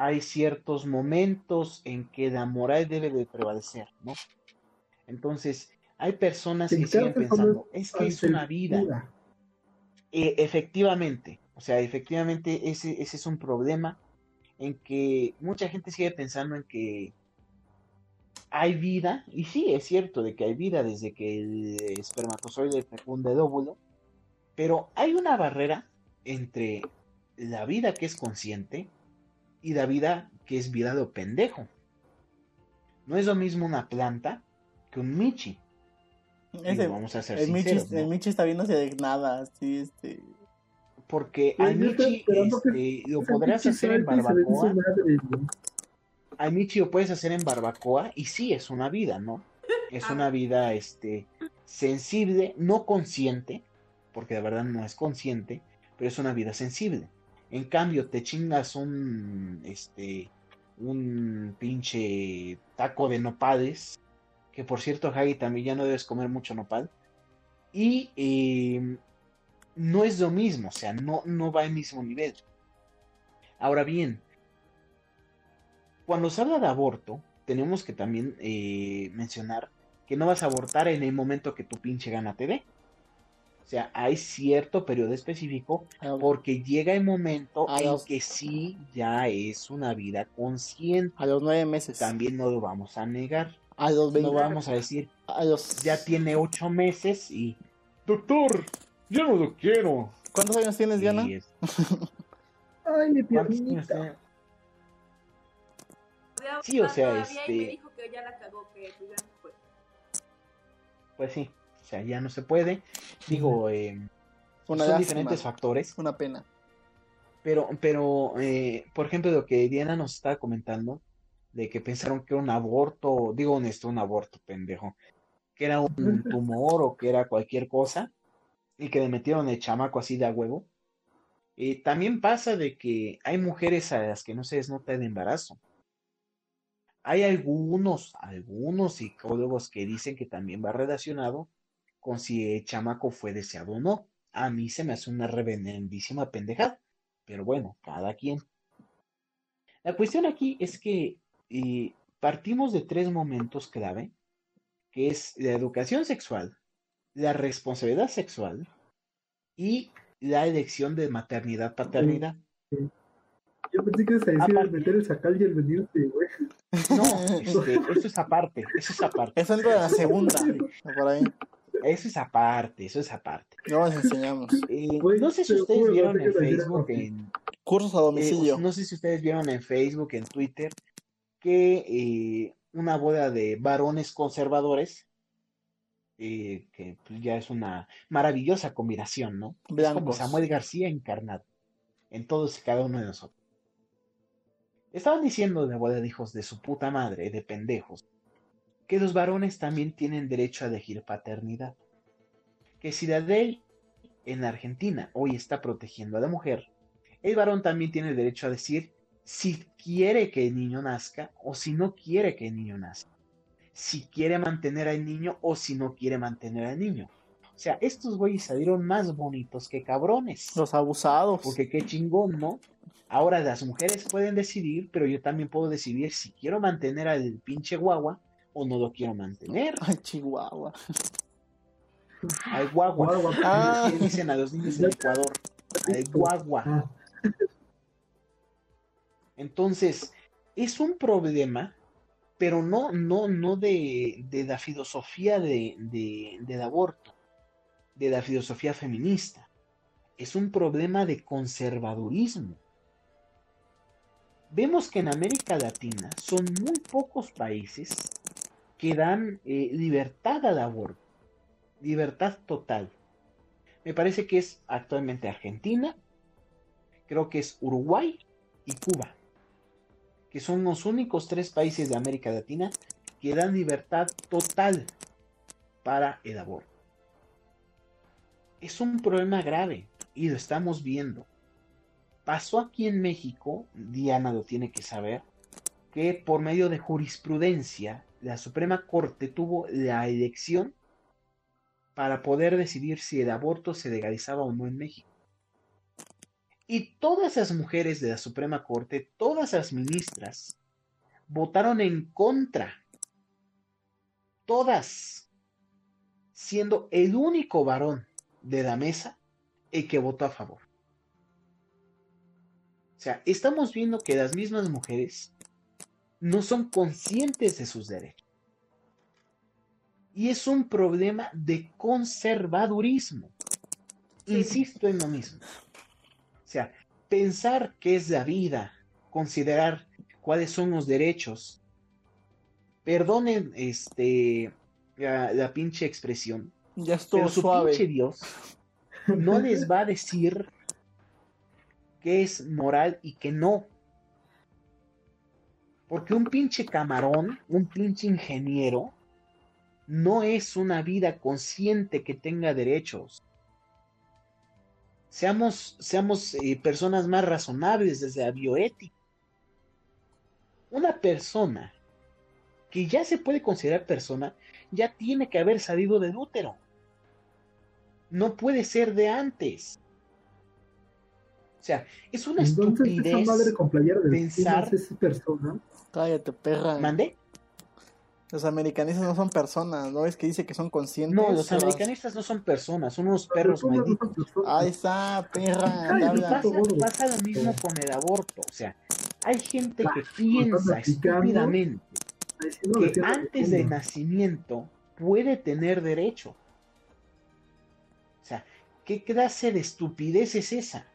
hay ciertos momentos en que la moral debe de prevalecer, ¿no? Entonces, hay personas que siguen pensando, es que es una vida. E- efectivamente, o sea, efectivamente ese, ese es un problema en que mucha gente sigue pensando en que hay vida, y sí, es cierto de que hay vida desde que el espermatozoide fecunda el óvulo, pero hay una barrera entre la vida que es consciente y la vida que es vida de pendejo. No es lo mismo una planta que un michi. Ese- Digo, vamos a ser el, Michi, sinceros, ¿no? el Michi está viéndose de nada, este... Porque Sí, al michi que este, lo podrás hacer en barbacoa. Al michi lo puedes hacer en barbacoa y sí, es una vida, ¿no? Es una vida, este, sensible, no consciente, porque de verdad no es consciente, pero es una vida sensible. En cambio, te chingas un, este, un pinche taco de nopales que por cierto, Hagi, también ya no debes comer mucho nopal. Y eh, no es lo mismo, o sea, no, no va al mismo nivel. Ahora bien, cuando se habla de aborto, tenemos que también eh, mencionar que no vas a abortar en el momento que tu pinche gana te dé. O sea, hay cierto periodo específico Ah, porque llega el momento A en los- que sí ya es una vida consciente. A los nueve meses. También no lo vamos a negar. A los No 20. vamos a decir, A los... ya tiene ocho meses y... Doctor, yo no lo quiero. ¿Cuántos años tienes, Diana? Es- Ay, mi ¿cuántos años piernita. Sí, o sea, este- dijo que ya la cagó, que pues no sí, sea, ya no se puede. Digo, eh, Una son diferentes factores. Una pena. Pero, pero eh, por ejemplo, lo que Diana nos estaba comentando, de que pensaron que era un aborto, digo honesto, un aborto, pendejo, que era un tumor o que era cualquier cosa, y que le metieron el chamaco así de a huevo. Eh, también pasa de que hay mujeres a las que no se les nota el embarazo. Hay algunos, algunos psicólogos que dicen que también va relacionado con si el chamaco fue deseado o no. A mí se me hace una reverendísima pendejada. Pero bueno, cada quien. La cuestión aquí es que eh, partimos de tres momentos clave, que es la educación sexual, la responsabilidad sexual y la elección de maternidad-paternidad. Yo pensé que ibas a decir el meter el sacal y el venirte, güey. No, este, eso es aparte, eso es aparte, Eso entra en la segunda. Por ahí. Eso es aparte, eso es aparte. Luego les enseñamos. Eh, no sé si ustedes ¿cómo lo vieron en Facebook, en, Cursos a Eh, domicilio. no sé si ustedes vieron en Facebook, en Twitter, que eh, una boda de varones conservadores, eh, que pues, ya es una maravillosa combinación, ¿no? Es como. Samuel García encarnado en todos y cada uno de nosotros. Estaban diciendo de la boda de hijos de su puta madre, de pendejos, que los varones también tienen derecho a elegir paternidad. Que si la ley en Argentina hoy está protegiendo a la mujer, el varón también tiene derecho a decir si quiere que el niño nazca o si no quiere que el niño nazca. Si quiere mantener al niño o si no quiere mantener al niño. O sea, estos güeyes salieron más bonitos que cabrones. Los abusados. Porque qué chingón, ¿no? Ahora las mujeres pueden decidir, pero yo también puedo decidir si quiero mantener al pinche guagua o no lo quiero mantener. Ay, Chihuahua. Al guagua. Guagua. Ah. Dicen a los niños en Ecuador. Al guagua. Ah, Entonces, es un problema, pero no, no, no de, de la filosofía de, de- del aborto, de la filosofía feminista. Es un problema de conservadurismo. Vemos que en América Latina son muy pocos países que dan eh, libertad al aborto, libertad total. Me parece que es actualmente Argentina, creo que es Uruguay y Cuba que son los únicos tres países de América Latina que dan libertad total para el aborto. Es un problema grave y lo estamos viendo. Pasó aquí en México, Diana lo tiene que saber, que por medio de jurisprudencia la Suprema Corte tuvo la elección para poder decidir si el aborto se legalizaba o no en México. Y todas las mujeres de la Suprema Corte, todas las ministras, votaron en contra. Todas. Siendo el único varón de la mesa el que votó a favor. O sea, estamos viendo que las mismas mujeres no son conscientes de sus derechos. Y es un problema de conservadurismo. Insisto en lo mismo. O sea, pensar qué es la vida, considerar cuáles son los derechos. Perdonen este la, la pinche expresión, Ya estuvo pero su suave. pinche Dios no les va a decir qué es moral y qué no. Porque un pinche camarón, un pinche ingeniero, no es una vida consciente que tenga derechos. Seamos, seamos eh, personas más razonables desde la bioética. Una persona que ya se puede considerar persona, ya tiene que haber salido del útero. No puede ser de antes. O sea, es una Entonces, estupidez. esa madre con playera de pensar- es persona. Cállate, perra. ¿Mandé? Los americanistas no son personas, ¿no? Es que dice que son conscientes. No, los americanistas no son personas, son unos perros malditos. Ahí está, perra. Pasa, lo mismo con el aborto. O sea, hay gente que piensa estúpidamente que antes Pumas. nacimiento puede tener derecho. O sea, ¿qué clase de estupidez es esa?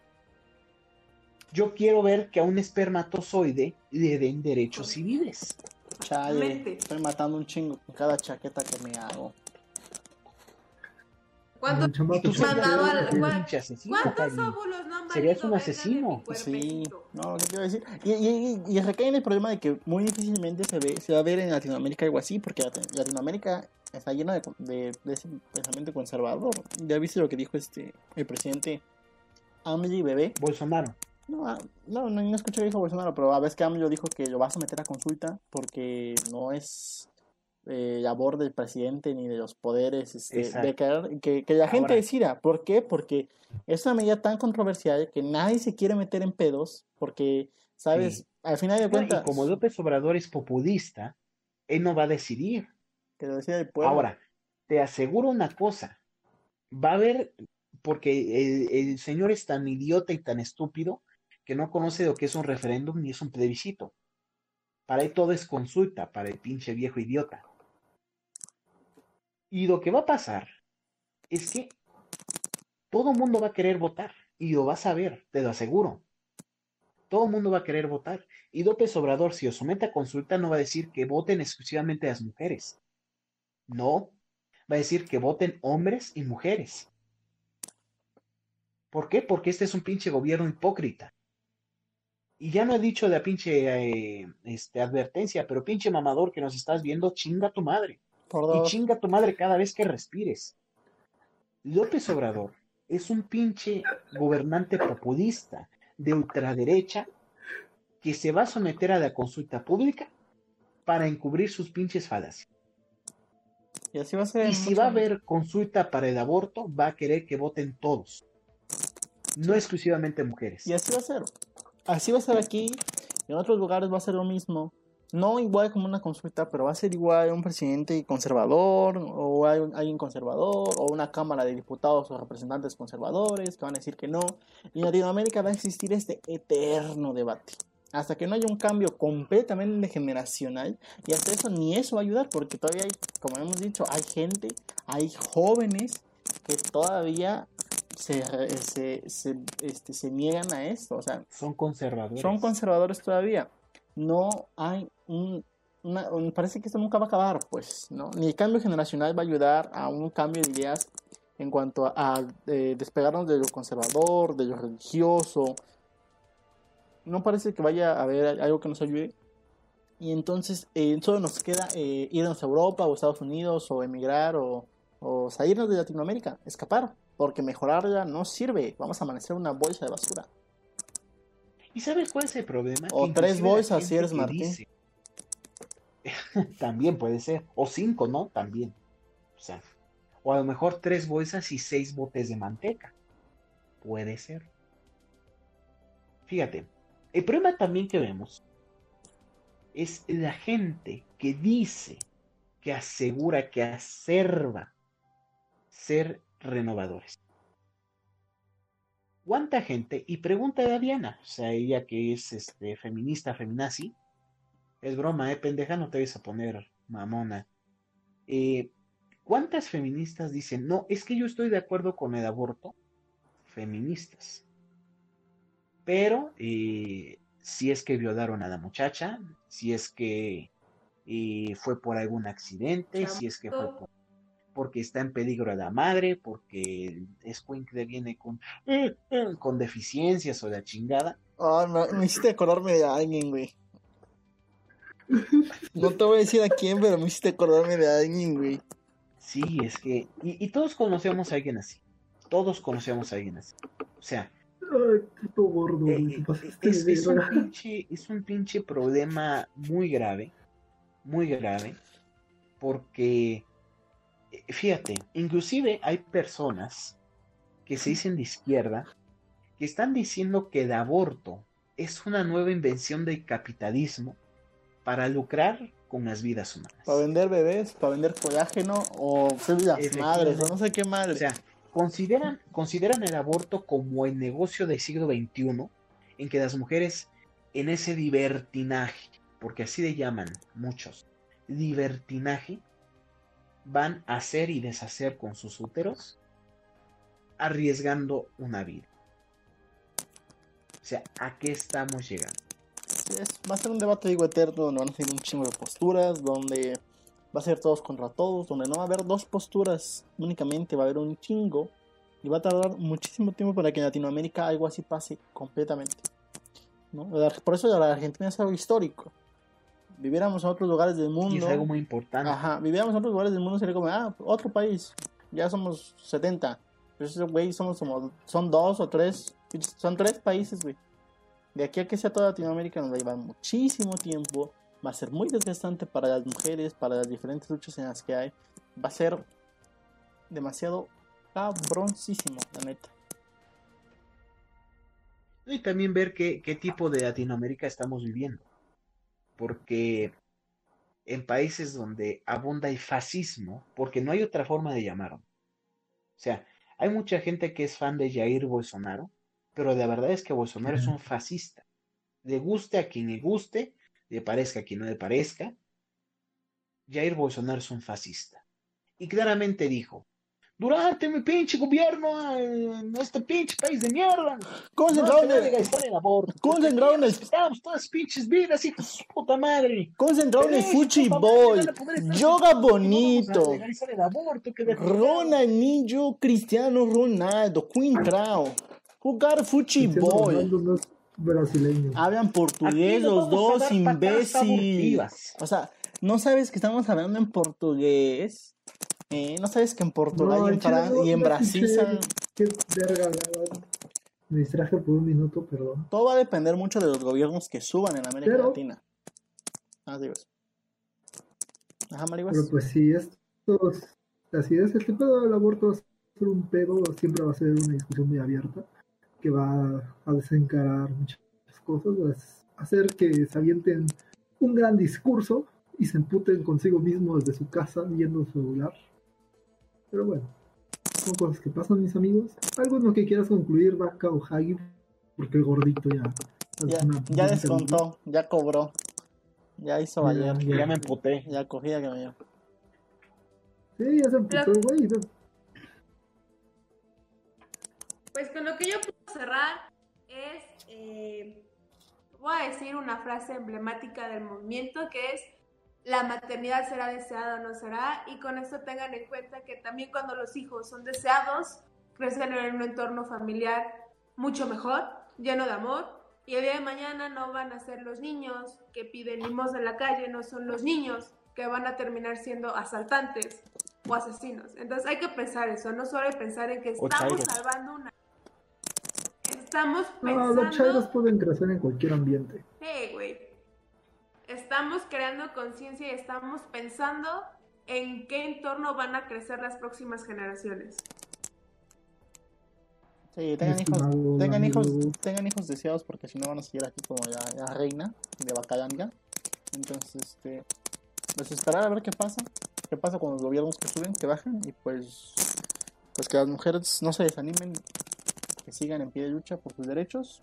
Yo quiero ver que a un espermatozoide le den derechos civiles. Chale, Mente. estoy matando un chingo con cada chaqueta que me hago. ¿Cuántos, quiere- al- un ¿cuál- pinche asesino, ¿Cuántos óvulos no han Serías un asesino. Sí, no, ¿qué te iba a decir? Y, y, y, y recae en el problema de que muy difícilmente se ve, se va a ver en Latinoamérica algo así, porque Lat- Latinoamérica está llena de, de, de ese pensamiento conservador. Ya viste lo que dijo este el presidente AMLO bebé. Bolsonaro. No, ah, no, no, no escuché que dijo Bolsonaro, pero a veces que AMLO dijo que lo vas a meter a consulta porque no es eh, labor del presidente ni de los poderes este, de que, que, que la gente Ahora. decida. ¿Por qué? Porque es una medida tan controversial que nadie se quiere meter en pedos porque, ¿sabes? Sí. Al final de cuentas, y como López Obrador es populista, él no va a decidir. que lo decía el pueblo. Ahora, te aseguro una cosa, va a haber, porque el, el señor es tan idiota y tan estúpido que no conoce lo que es un referéndum ni es un plebiscito. Para él todo es consulta, para el pinche viejo idiota. Y lo que va a pasar es que todo el mundo va a querer votar y lo vas a ver, te lo aseguro. Todo el mundo va a querer votar. Y López Obrador, si os somete a consulta, no va a decir que voten exclusivamente las mujeres. No, va a decir que voten hombres y mujeres. ¿Por qué? Porque este es un pinche gobierno hipócrita. Y ya no he dicho la pinche eh, este, advertencia, pero pinche mamador que nos estás viendo, chinga tu madre. Y chinga tu madre cada vez que respires. López Obrador es un pinche gobernante populista de ultraderecha que se va a someter a la consulta pública para encubrir sus pinches falacias. Y así va a ser. Y si va a haber consulta para el aborto, va a querer que voten todos, no exclusivamente mujeres. Y así va a ser. Así va a ser aquí. En otros lugares va a ser lo mismo. No igual como una consulta, pero va a ser igual un presidente conservador, o hay alguien conservador, o una cámara de diputados o representantes conservadores que van a decir que no. Y en Latinoamérica va a existir este eterno debate. Hasta que no haya un cambio completamente generacional. Y hasta eso ni eso va a ayudar, porque todavía hay, como hemos dicho, hay gente, hay jóvenes que todavía se, se, se, este, se niegan a esto. O sea, Son conservadores. son conservadores todavía. No hay un, una- parece que esto nunca va a acabar, pues, ¿no? Ni el cambio generacional va a ayudar a un cambio de ideas en cuanto a, a, eh, despegarnos de lo conservador, de lo religioso. No parece que vaya a haber algo que nos ayude. Y entonces eh, solo nos queda eh, irnos a Europa o Estados Unidos o emigrar o, o salirnos de Latinoamérica, escapar, porque mejorarla no sirve. Vamos a amanecer una bolsa de basura. ¿Y sabes cuál es el problema? O Que tres bolsas, si eres Martín. dice- También puede ser. O cinco, ¿no? También. O sea, o a lo mejor tres bolsas y seis botes de manteca. Puede ser. Fíjate, el problema también que vemos es la gente que dice, que asegura, que acerba ser renovadores. ¿Cuánta gente? Y pregunta a Diana, o sea, ella que es este, feminista, feminazi. Es broma, eh, pendeja, no te vayas a poner mamona. Eh, ¿Cuántas feministas dicen, no, es que yo estoy de acuerdo con el aborto? Feministas. Pero eh, si es que violaron a la muchacha, si es que eh, fue por algún accidente, si es que fue por- porque está en peligro la madre, porque el escuincle viene con, con deficiencias o la chingada. Ah, me, me hiciste acordarme de alguien, güey. No te voy a decir a quién, pero me hiciste acordarme de alguien, güey. Sí, es que. Y, y todos conocemos a alguien así. Todos conocemos a alguien así. O sea, Ay, puto gordo, eh, eh, es, un pinche, es un pinche problema muy grave. muy grave porque, eh, fíjate, inclusive hay personas que se dicen de izquierda que están diciendo que el aborto es una nueva invención del capitalismo para lucrar con las vidas humanas. Para vender bebés, para vender colágeno o células madres o no sé qué madre. O sea, consideran, consideran el aborto como el negocio del siglo XXI en que las mujeres en ese libertinaje, porque así le llaman muchos, libertinaje, van a hacer y deshacer con sus úteros, arriesgando una vida. O sea, ¿a qué estamos llegando? Va a ser un debate, digo, eterno, donde van a ser un chingo de posturas, donde va a ser todos contra todos, donde no va a haber dos posturas únicamente, va a haber un chingo, y va a tardar muchísimo tiempo para que en Latinoamérica algo así pase completamente. ¿no? Por eso la Argentina es algo histórico. Viviéramos en otros lugares del Y es mundo. algo muy importante. Ajá, viviéramos en otros lugares del mundo, sería como, ah, otro país, ya somos 70. Pero esos güey somos como, son dos o tres, son tres países, güey. De aquí a que sea toda Latinoamérica nos va a llevar muchísimo tiempo, va a ser muy desgastante para las mujeres, para las diferentes luchas en las que hay, va a ser demasiado cabroncísimo, la neta. Y también ver qué, qué tipo de Latinoamérica estamos viviendo. Porque en países donde abunda el fascismo, porque no hay otra forma de llamarlo. O sea, hay mucha gente que es fan de Jair Bolsonaro, pero la verdad es que Bolsonaro es un fascista. Le guste a quien le guste, le parezca a quien no le parezca. Jair Bolsonaro es un fascista. Y claramente dijo, durante mi pinche gobierno en este pinche país de mierda, ¿Cómo se no en el, aborto. ¿Cómo se porque entraron en el- Respetamos todas pinches vidas, hijos de su puta madre. entraron en el Fuchi Boy? Yoga bonito. legalizar el aborto, que de- Ronaldinho Cristiano Ronaldo, Quintrao. Jugar Fuchi Boy. No brasileño. Hablan portugués los dos, dar patadas imbécil. abortivas. O sea, no sabes que estamos hablando en portugués. Eh, no sabes que en Portugal No, y en, y Brasil Qué verga. Me distraje por un minuto, perdón. todo va a depender mucho de los gobiernos que suban en América Pero- Latina. Ah, eso. Ajá, Mariguas. Pero pues sí, esto es- así es, este pedo del aborto va a ser un pedo, siempre va a ser una discusión muy abierta, que va a desencarar muchas cosas, va a hacer que se avienten un gran discurso y se emputen consigo mismos desde su casa viendo su celular. Pero bueno, son cosas que pasan, mis amigos. ¿Alguno que quieras concluir, Vaca o Hagi? Porque el gordito ya... Ya, descontó, ya cobró. Ya hizo Ya, valer. ya. Ya me emputé. Ya cogía que me dio. Sí, ya se emputó el güey. ¿no? Pues con lo que yo puedo cerrar es, eh, voy a decir una frase emblemática del movimiento que es, la maternidad será deseada o no será, y con esto tengan en cuenta que también cuando los hijos son deseados, crecen en un entorno familiar mucho mejor, lleno de amor, y el día de mañana no van a ser los niños que piden limos en la calle, no son los niños que van a terminar siendo asaltantes o asesinos. Entonces hay que pensar eso, no solo hay que pensar en que estamos salvando una Estamos No, los chairos pensando, pueden crecer en cualquier ambiente. hey, güey, estamos creando conciencia y estamos pensando en qué entorno van a crecer las próximas generaciones. Sí, tengan hijos, tengan hijos, tengan hijos deseados porque si no van a seguir aquí como la, la reina de Bacalanga. Entonces, este, pues esperar a ver qué pasa, qué pasa con los gobiernos que suben, que bajan y pues, pues que las mujeres no se desanimen, que sigan en pie de lucha por sus derechos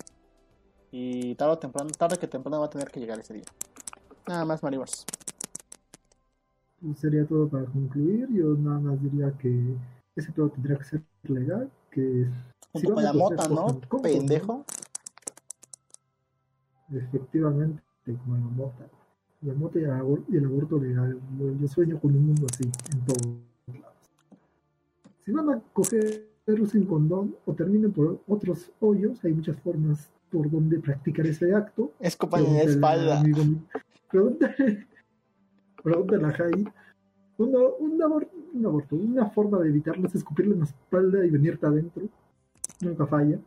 y tarde o temprano, tarde que temprano va a tener que llegar ese día. Nada más, Maribas. Pues sería todo para concluir. Yo nada más diría que ese todo tendría que ser legal. Que Junto si con la mota, ¿no? Pendejo. Efectivamente, como la mota. La mota y el, abor- y el aborto legal. Yo sueño con un mundo así, en todos lados. Si van a coger sin condón o terminen por otros hoyos, hay muchas formas por donde practicar ese acto. Escopa en la espalda. amigo. Pregúntale, pregúntale a Jai. Uno- un, aborto, un aborto, una forma de evitarlo es escupirle en la espalda y venirte adentro. Nunca falla.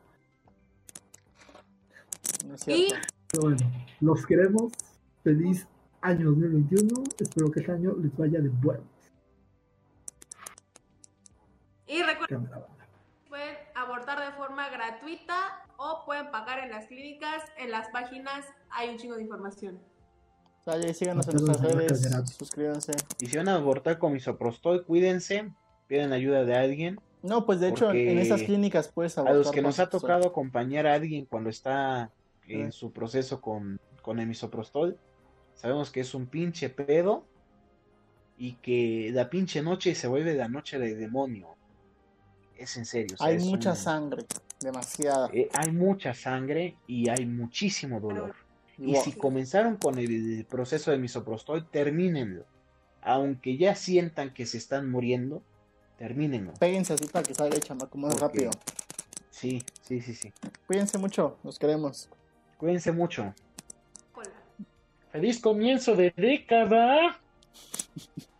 No es Y cierto. Pero bueno, los queremos. Feliz año 2021. Espero que este año les vaya de bueno. Y recuerden, pueden abortar de forma gratuita o pueden pagar en las clínicas. En las páginas hay un chingo de información. Dale, síganos en nuestras redes, suscríbanse. Y si van a abortar con misoprostol, cuídense, piden ayuda de alguien. No, pues de hecho, en esas clínicas puedes A abortar. los que nos ha tocado acompañar a alguien cuando está en su proceso con, con el misoprostol, sabemos que es un pinche pedo y que la pinche noche se vuelve la noche del demonio. Es en serio. o sea, Hay mucha un- sangre, demasiada. eh, hay mucha sangre y hay muchísimo dolor. Y si comenzaron con el proceso de misoprostol, termínenlo. Aunque ya sientan que se están muriendo, termínenlo. Péguense así para que salga el chamaco más Porque- rápido. Sí, sí, sí, sí. Cuídense mucho, los queremos. Cuídense mucho. Hola. ¡Feliz comienzo de década!